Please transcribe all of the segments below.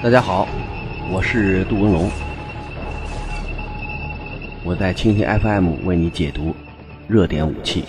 大家好，我是杜文龙，我在蜻蜓 FM 为你解读热点武器。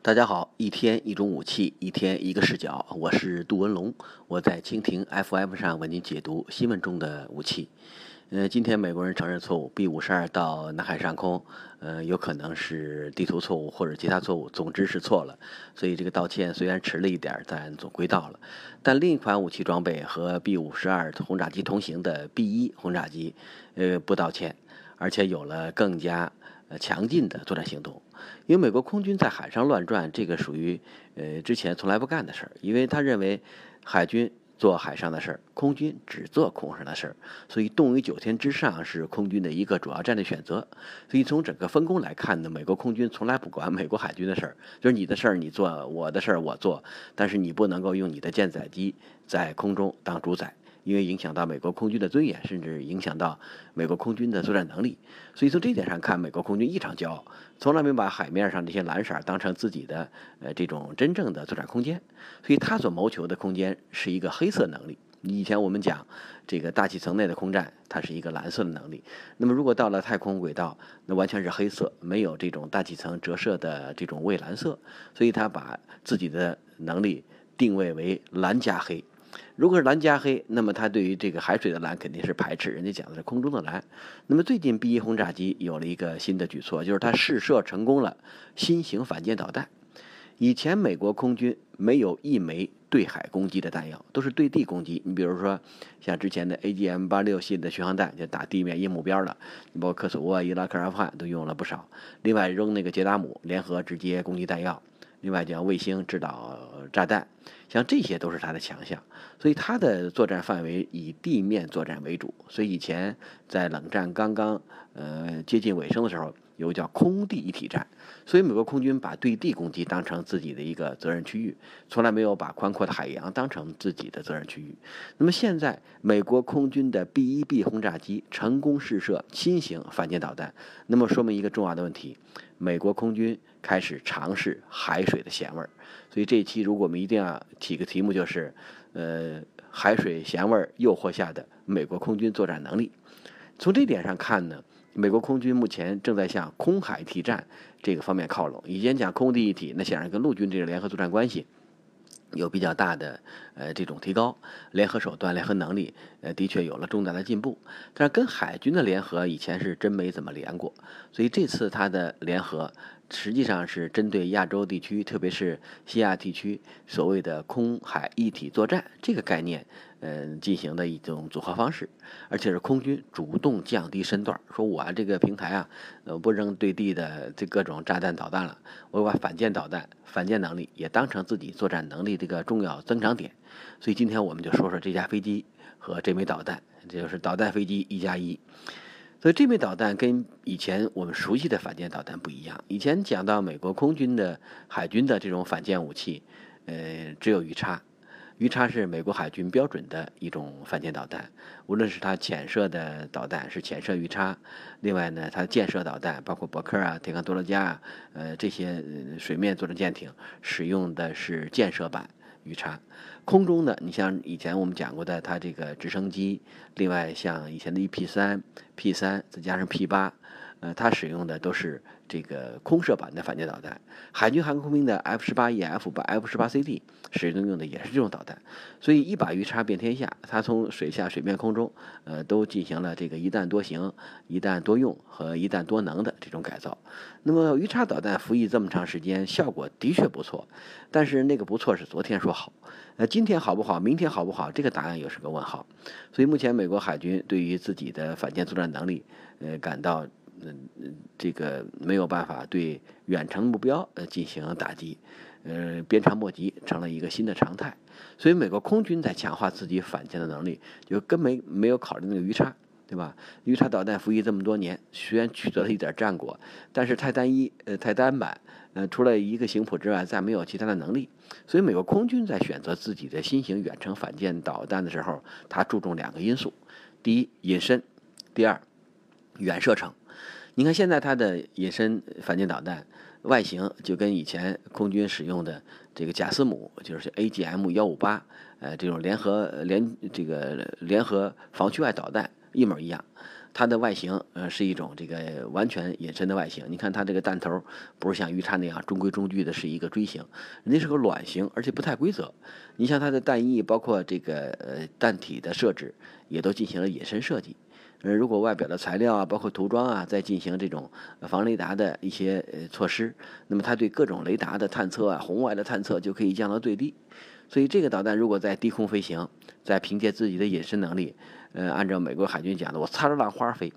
大家好，一天一种武器，一天一个视角，我是杜文龙，我在蜻蜓 FM 上为您解读新闻中的武器。呃，今天美国人承认错误，B 五十二到南海上空，呃，有可能是地图错误或者其他错误，总之是错了。所以这个道歉虽然迟了一点，但总归到了。但另一款武器装备和 B 五十二轰炸机同行的 B 一轰炸机，呃，不道歉，而且有了更加呃强劲的作战行动。因为美国空军在海上乱转，这个属于呃之前从来不干的事儿，因为他认为海军。做海上的事儿，空军只做空上的事儿，所以动于九天之上是空军的一个主要战略选择。所以从整个分工来看呢，美国空军从来不管美国海军的事儿，就是你的事儿你做，我的事儿我做，但是你不能够用你的舰载机在空中当主宰。因为影响到美国空军的尊严，甚至影响到美国空军的作战能力，所以从这点上看，美国空军异常骄傲，从来没把海面上这些蓝色当成自己的呃这种真正的作战空间，所以他所谋求的空间是一个黑色能力。以前我们讲这个大气层内的空战，它是一个蓝色的能力，那么如果到了太空轨道，那完全是黑色，没有这种大气层折射的这种蔚蓝色，所以他把自己的能力定位为蓝加黑。如果是蓝加黑，那么它对于这个海水的蓝肯定是排斥。人家讲的是空中的蓝。那么最近 B 一轰炸机有了一个新的举措，就是它试射成功了新型反舰导弹。以前美国空军没有一枚对海攻击的弹药，都是对地攻击。你比如说像之前的 AGM 八六系的巡航弹，就打地面硬目标了。你包括科索沃、伊拉克、阿富汗都用了不少。另外扔那个杰达姆联合直接攻击弹药。另外，叫卫星制导炸弹，像这些都是它的强项，所以它的作战范围以地面作战为主。所以以前在冷战刚刚呃接近尾声的时候，有个叫空地一体战。所以美国空军把对地攻击当成自己的一个责任区域，从来没有把宽阔的海洋当成自己的责任区域。那么现在，美国空军的 B-1B 轰炸机成功试射新型反舰导弹，那么说明一个重要的问题：美国空军。开始尝试海水的咸味儿，所以这一期如果我们一定要起个题目，就是呃海水咸味儿诱惑下的美国空军作战能力。从这点上看呢，美国空军目前正在向空海提战这个方面靠拢。以前讲空地一体，那显然跟陆军这个联合作战关系。有比较大的呃这种提高，联合手段、联合能力，呃的确有了重大的进步。但是跟海军的联合以前是真没怎么联过，所以这次它的联合实际上是针对亚洲地区，特别是西亚地区所谓的空海一体作战这个概念。嗯，进行的一种组合方式，而且是空军主动降低身段，说我这个平台啊，呃，不扔对地的这各种炸弹导弹了，我把反舰导弹、反舰能力也当成自己作战能力这个重要增长点。所以今天我们就说说这架飞机和这枚导弹，就是导弹飞机一加一。所以这枚导弹跟以前我们熟悉的反舰导弹不一样。以前讲到美国空军的海军的这种反舰武器，呃，只有鱼叉。鱼叉是美国海军标准的一种反舰导弹，无论是它潜射的导弹是潜射鱼叉，另外呢，它舰射导弹包括伯克啊、铁康多罗加啊，呃，这些水面作战舰艇使用的是舰射版鱼叉。空中的，你像以前我们讲过的，它这个直升机，另外像以前的 E P 三、P 三再加上 P 八，呃，它使用的都是。这个空射版的反舰导弹，海军航空兵的 F 十八 E F 把 F 十八 C D 使用用的也是这种导弹，所以一把鱼叉遍天下，它从水下、水面、空中，呃，都进行了这个一弹多型、一弹多用和一弹多能的这种改造。那么鱼叉导弹服役这么长时间，效果的确不错，但是那个不错是昨天说好，呃，今天好不好，明天好不好，这个答案又是个问号。所以目前美国海军对于自己的反舰作战能力，呃，感到。嗯嗯，这个没有办法对远程目标呃进行打击，呃，鞭长莫及成了一个新的常态。所以美国空军在强化自己反舰的能力，就根本没有考虑那个鱼叉，对吧？鱼叉导弹服役这么多年，虽然取得了一点战果，但是太单一，呃，太单板，呃，除了一个型谱之外，再没有其他的能力。所以美国空军在选择自己的新型远程反舰导弹的时候，它注重两个因素：第一，隐身；第二，远射程。你看现在它的隐身反舰导弹，外形就跟以前空军使用的这个贾斯姆，就是 AGM 幺五八，呃，这种联合联这个联合防区外导弹一模一样。它的外形，呃，是一种这个完全隐身的外形。你看它这个弹头不是像鱼叉那样中规中矩的，是一个锥形，人家是个卵形，而且不太规则。你像它的弹翼，包括这个呃弹体的设置，也都进行了隐身设计。呃，如果外表的材料啊，包括涂装啊，在进行这种防雷达的一些呃措施，那么它对各种雷达的探测啊，红外的探测就可以降到最低。所以这个导弹如果在低空飞行，在凭借自己的隐身能力，呃，按照美国海军讲的，我擦着浪花飞，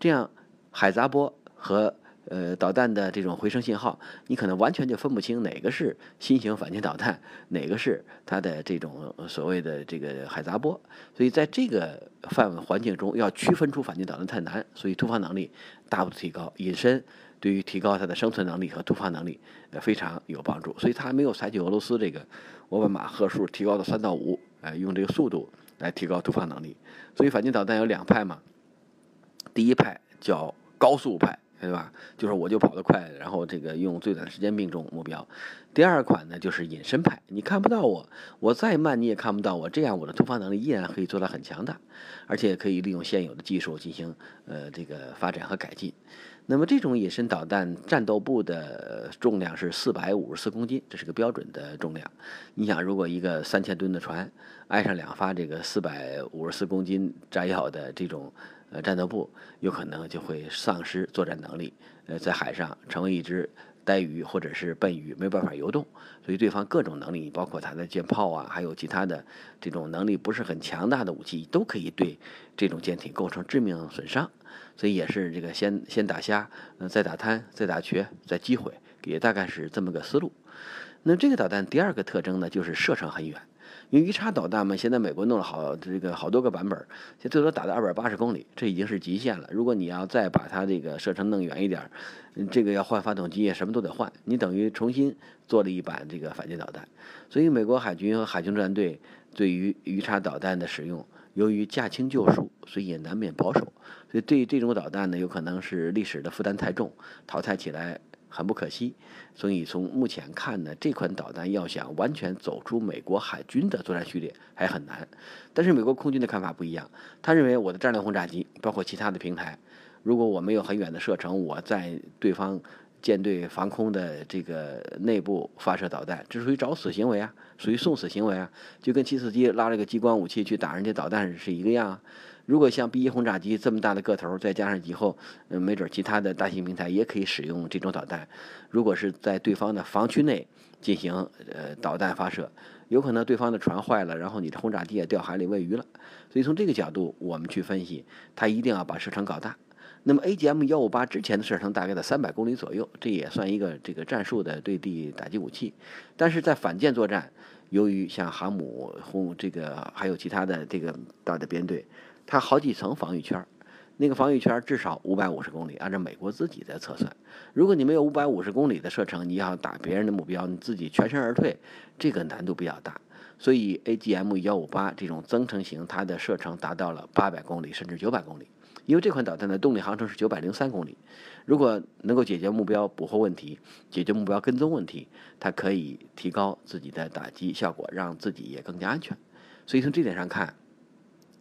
这样海杂波和呃导弹的这种回声信号，你可能完全就分不清哪个是新型反舰导弹，哪个是它的这种所谓的这个海杂波。所以在这个范围环境中，要区分出反舰导弹太难，所以突发能力大幅度提高，隐身。对于提高它的生存能力和突发能力，呃非常有帮助。所以它没有采取俄罗斯这个，我把马赫数提高到三到五，呃，用这个速度来提高突发能力。所以反舰导弹有两派嘛，第一派叫高速派。对吧？就是我就跑得快，然后这个用最短的时间命中目标。第二款呢，就是隐身派，你看不到我，我再慢你也看不到我，这样我的突发能力依然可以做到很强大，而且可以利用现有的技术进行呃这个发展和改进。那么这种隐身导弹战斗部的重量是四百五十四公斤，这是个标准的重量。你想，如果一个三千吨的船挨上两发这个四百五十四公斤炸药的这种。呃，战斗部有可能就会丧失作战能力，呃，在海上成为一只呆鱼或者是笨鱼，没办法游动。所以对方各种能力，包括它的舰炮啊，还有其他的这种能力不是很强大的武器，都可以对这种舰艇构成致命损伤。所以也是这个先先打虾，嗯，再打滩，再打瘸，再击毁，也大概是这么个思路。那这个导弹第二个特征呢，就是射程很远。因为鱼叉导弹嘛，现在美国弄了好这个好多个版本，现最多打到二百八十公里，这已经是极限了。如果你要再把它这个射程弄远一点，这个要换发动机，什么都得换，你等于重新做了一版这个反舰导弹。所以美国海军和海军战队对于鱼叉导弹的使用，由于驾轻就熟，所以也难免保守。所以对这种导弹呢，有可能是历史的负担太重，淘汰起来。很不可惜，所以从目前看呢，这款导弹要想完全走出美国海军的作战序列还很难。但是美国空军的看法不一样，他认为我的战略轰炸机包括其他的平台，如果我没有很远的射程，我在对方舰队防空的这个内部发射导弹，这属于找死行为啊，属于送死行为啊，就跟七四七拉了个激光武器去打人家导弹是一个样啊。如果像 B 一轰炸机这么大的个头，再加上以后，嗯，没准其他的大型平台也可以使用这种导弹。如果是在对方的防区内进行呃导弹发射，有可能对方的船坏了，然后你的轰炸机也掉海里喂鱼了。所以从这个角度，我们去分析，它一定要把射程搞大。那么 AGM 幺五八之前的射程大概在三百公里左右，这也算一个这个战术的对地打击武器。但是在反舰作战，由于像航母轰这个还有其他的这个大的编队。它好几层防御圈，那个防御圈至少五百五十公里，按照美国自己在测算，如果你没有五百五十公里的射程，你要打别人的目标，你自己全身而退，这个难度比较大。所以 AGM 幺五八这种增程型，它的射程达到了八百公里甚至九百公里，因为这款导弹的动力航程是九百零三公里。如果能够解决目标捕获问题，解决目标跟踪问题，它可以提高自己的打击效果，让自己也更加安全。所以从这点上看。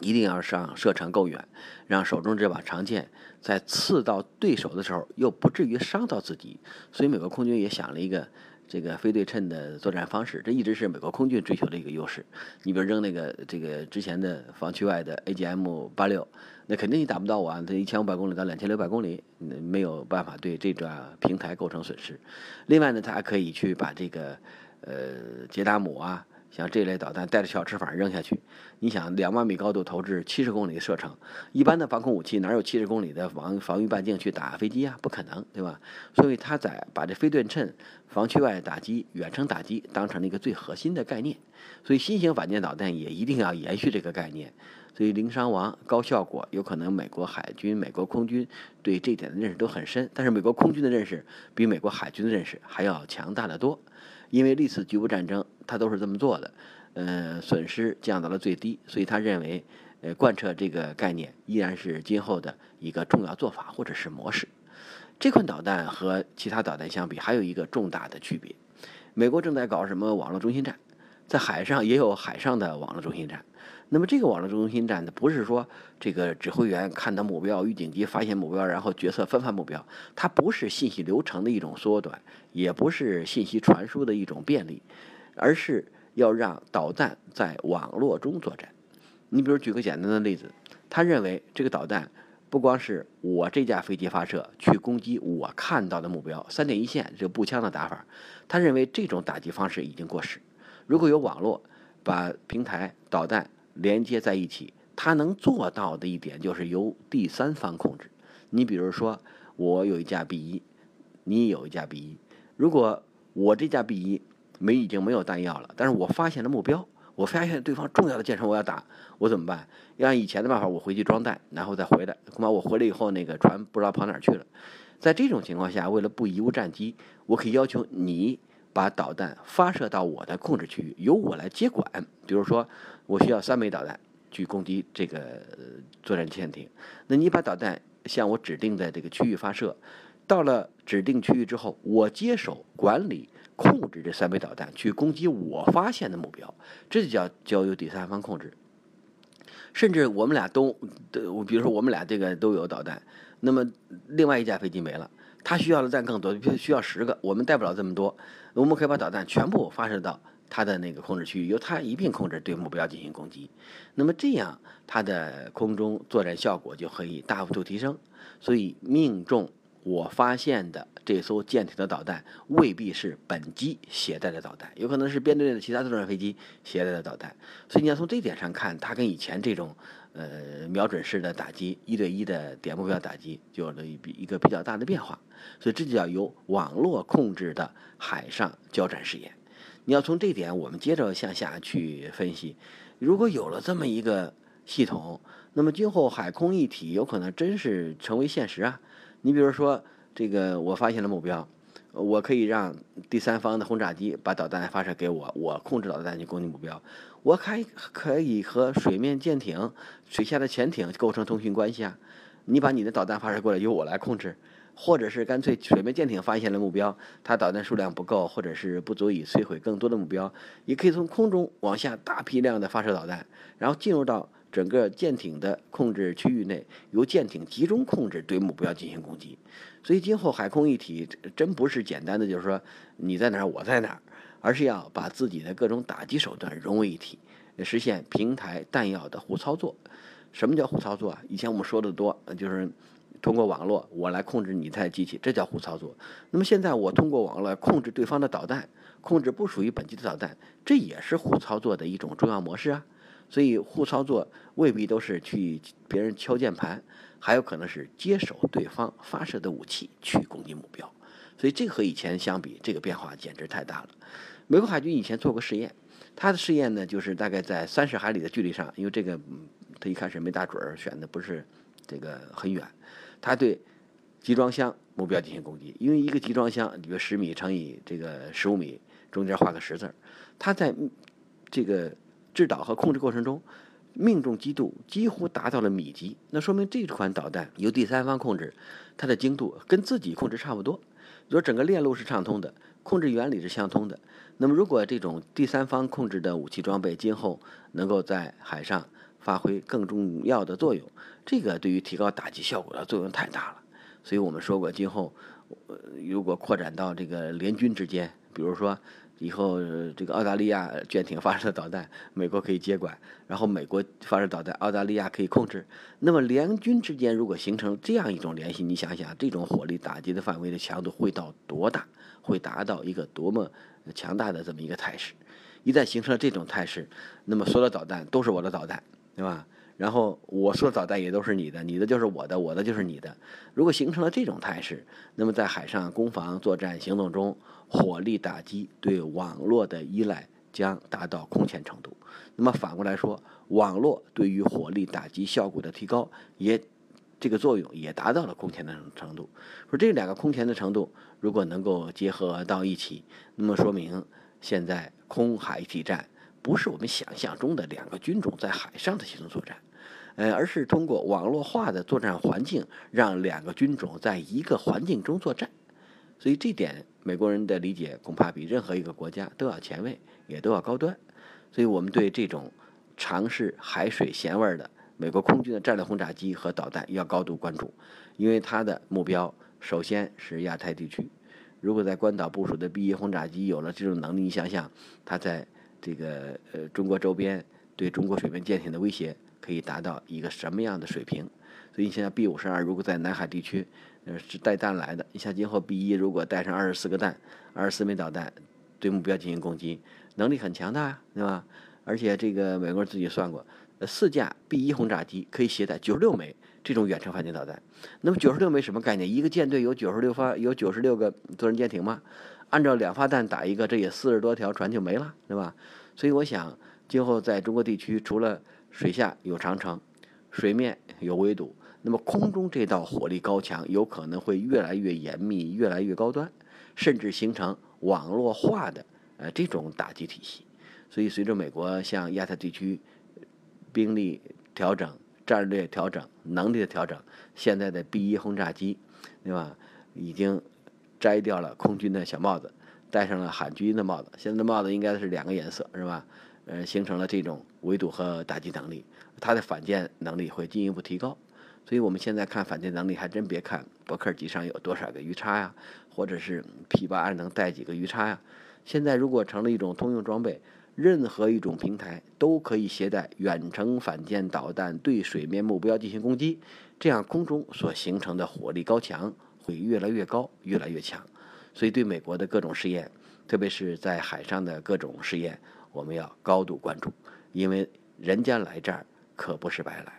一定要上射程够远，让手中这把长剑在刺到对手的时候又不至于伤到自己。所以美国空军也想了一个这个非对称的作战方式，这一直是美国空军追求的一个优势。你比如扔那个这个之前的防区外的 AGM 八六，那肯定你打不到我啊，它一千五百公里到两千六百公里，没有办法对这段平台构成损失。另外呢，它还可以去把这个呃捷达姆啊。像这类导弹带着小翅膀扔下去，你想两万米高度投掷七十公里的射程，一般的防空武器哪有七十公里的防防御半径去打飞机啊？不可能，对吧？所以他在把这非对称防区外打击、远程打击当成了一个最核心的概念。所以新型反舰导弹也一定要延续这个概念。所以零伤亡、高效果，有可能美国海军、美国空军对这点的认识都很深，但是美国空军的认识比美国海军的认识还要强大的多。因为历次局部战争，他都是这么做的，呃，损失降到了最低，所以他认为，呃，贯彻这个概念依然是今后的一个重要做法或者是模式。这款导弹和其他导弹相比，还有一个重大的区别：美国正在搞什么网络中心战，在海上也有海上的网络中心战。那么这个网络中心战呢，不是说这个指挥员看到目标、预警机发现目标，然后决策分发目标，它不是信息流程的一种缩短，也不是信息传输的一种便利，而是要让导弹在网络中作战。你比如举个简单的例子，他认为这个导弹不光是我这架飞机发射去攻击我看到的目标，三点一线这个步枪的打法，他认为这种打击方式已经过时。如果有网络把平台导弹连接在一起，它能做到的一点就是由第三方控制。你比如说，我有一架 B 一，你有一架 B 一。如果我这架 B 一没已经没有弹药了，但是我发现了目标，我发现对方重要的舰船我要打，我怎么办？要按以前的办法，我回去装弹，然后再回来。恐怕我回来以后，那个船不知道跑哪去了。在这种情况下，为了不贻误战机，我可以要求你。把导弹发射到我的控制区域，由我来接管。比如说，我需要三枚导弹去攻击这个作战潜艇，那你把导弹向我指定的这个区域发射，到了指定区域之后，我接手管理、控制这三枚导弹去攻击我发现的目标，这就叫交由第三方控制。甚至我们俩都，比如说我们俩这个都有导弹，那么另外一架飞机没了。他需要的弹更多，需要十个，我们带不了这么多。我们可以把导弹全部发射到他的那个控制区域，由他一并控制对目标进行攻击。那么这样，他的空中作战效果就可以大幅度提升。所以，命中我发现的这艘舰艇的导弹，未必是本机携带的导弹，有可能是编队的其他作战飞机携带的导弹。所以，你要从这点上看，它跟以前这种。呃，瞄准式的打击，一对一的点目标打击，就有了一比一个比较大的变化。所以这就叫由网络控制的海上交战试验。你要从这点，我们接着向下去分析。如果有了这么一个系统，那么今后海空一体有可能真是成为现实啊！你比如说，这个我发现了目标。我可以让第三方的轰炸机把导弹发射给我，我控制导弹去攻击目标。我还可以和水面舰艇、水下的潜艇构成通讯关系啊。你把你的导弹发射过来，由我来控制，或者是干脆水面舰艇发现了目标，它导弹数量不够，或者是不足以摧毁更多的目标，也可以从空中往下大批量的发射导弹，然后进入到。整个舰艇的控制区域内，由舰艇集中控制对目标进行攻击。所以今后海空一体真不是简单的，就是说你在哪儿我在哪儿，而是要把自己的各种打击手段融为一体，实现平台弹药的互操作。什么叫互操作啊？以前我们说的多，就是通过网络我来控制你台机器，这叫互操作。那么现在我通过网络控制对方的导弹，控制不属于本机的导弹，这也是互操作的一种重要模式啊。所以互操作未必都是去别人敲键盘，还有可能是接手对方发射的武器去攻击目标。所以这和以前相比，这个变化简直太大了。美国海军以前做过试验，他的试验呢就是大概在三十海里的距离上，因为这个他一开始没打准儿，选的不是这个很远，他对集装箱目标进行攻击，因为一个集装箱，比如十米乘以这个十五米，中间画个十字儿，他在这个。制导和控制过程中，命中精度几乎达到了米级，那说明这款导弹由第三方控制，它的精度跟自己控制差不多。如果整个链路是畅通的，控制原理是相通的，那么如果这种第三方控制的武器装备今后能够在海上发挥更重要的作用，这个对于提高打击效果的作用太大了。所以我们说过，今后如果扩展到这个联军之间，比如说。以后这个澳大利亚舰艇发射导弹，美国可以接管；然后美国发射导弹，澳大利亚可以控制。那么联军之间如果形成这样一种联系，你想想，这种火力打击的范围的强度会到多大？会达到一个多么强大的这么一个态势？一旦形成了这种态势，那么所有的导弹都是我的导弹，对吧？然后我说导弹也都是你的，你的就是我的，我的就是你的。如果形成了这种态势，那么在海上攻防作战行动中，火力打击对网络的依赖将达到空前程度。那么反过来说，网络对于火力打击效果的提高，也这个作用也达到了空前的程度。说这两个空前的程度，如果能够结合到一起，那么说明现在空海一体战不是我们想象中的两个军种在海上的协同作战。呃，而是通过网络化的作战环境，让两个军种在一个环境中作战。所以这点美国人的理解恐怕比任何一个国家都要前卫，也都要高端。所以我们对这种尝试海水咸味的美国空军的战略轰炸机和导弹要高度关注，因为它的目标首先是亚太地区。如果在关岛部署的 B 一轰炸机有了这种能力，你想想，它在这个呃中国周边对中国水面舰艇的威胁可以达到一个什么样的水平？所以你现在 B 五十二如果在南海地区，呃是带弹来的，你像今后 B 一如果带上二十四个弹，二十四枚导弹对目标进行攻击，能力很强大，对吧？而且这个美国人自己算过，呃四架 B 一轰炸机可以携带九十六枚这种远程反舰导弹。那么九十六枚什么概念？一个舰队有九十六发有九十六个作战舰艇吗？按照两发弹打一个，这也四十多条船就没了，对吧？所以我想，今后在中国地区，除了水下有长城，水面有围堵，那么空中这道火力高墙有可能会越来越严密、越来越高端，甚至形成网络化的呃这种打击体系。所以，随着美国向亚太地区兵力调整、战略调整、能力的调整，现在的 B 一轰炸机，对吧？已经摘掉了空军的小帽子，戴上了海军的帽子。现在的帽子应该是两个颜色，是吧？呃，形成了这种围堵和打击能力，它的反舰能力会进一步提高。所以我们现在看反舰能力，还真别看伯克级上有多少个鱼叉呀，或者是 P 八 I 能带几个鱼叉呀。现在如果成了一种通用装备，任何一种平台都可以携带远程反舰导弹对水面目标进行攻击，这样空中所形成的火力高墙会越来越高，越来越强。所以对美国的各种试验，特别是在海上的各种试验。我们要高度关注，因为人家来这儿可不是白来。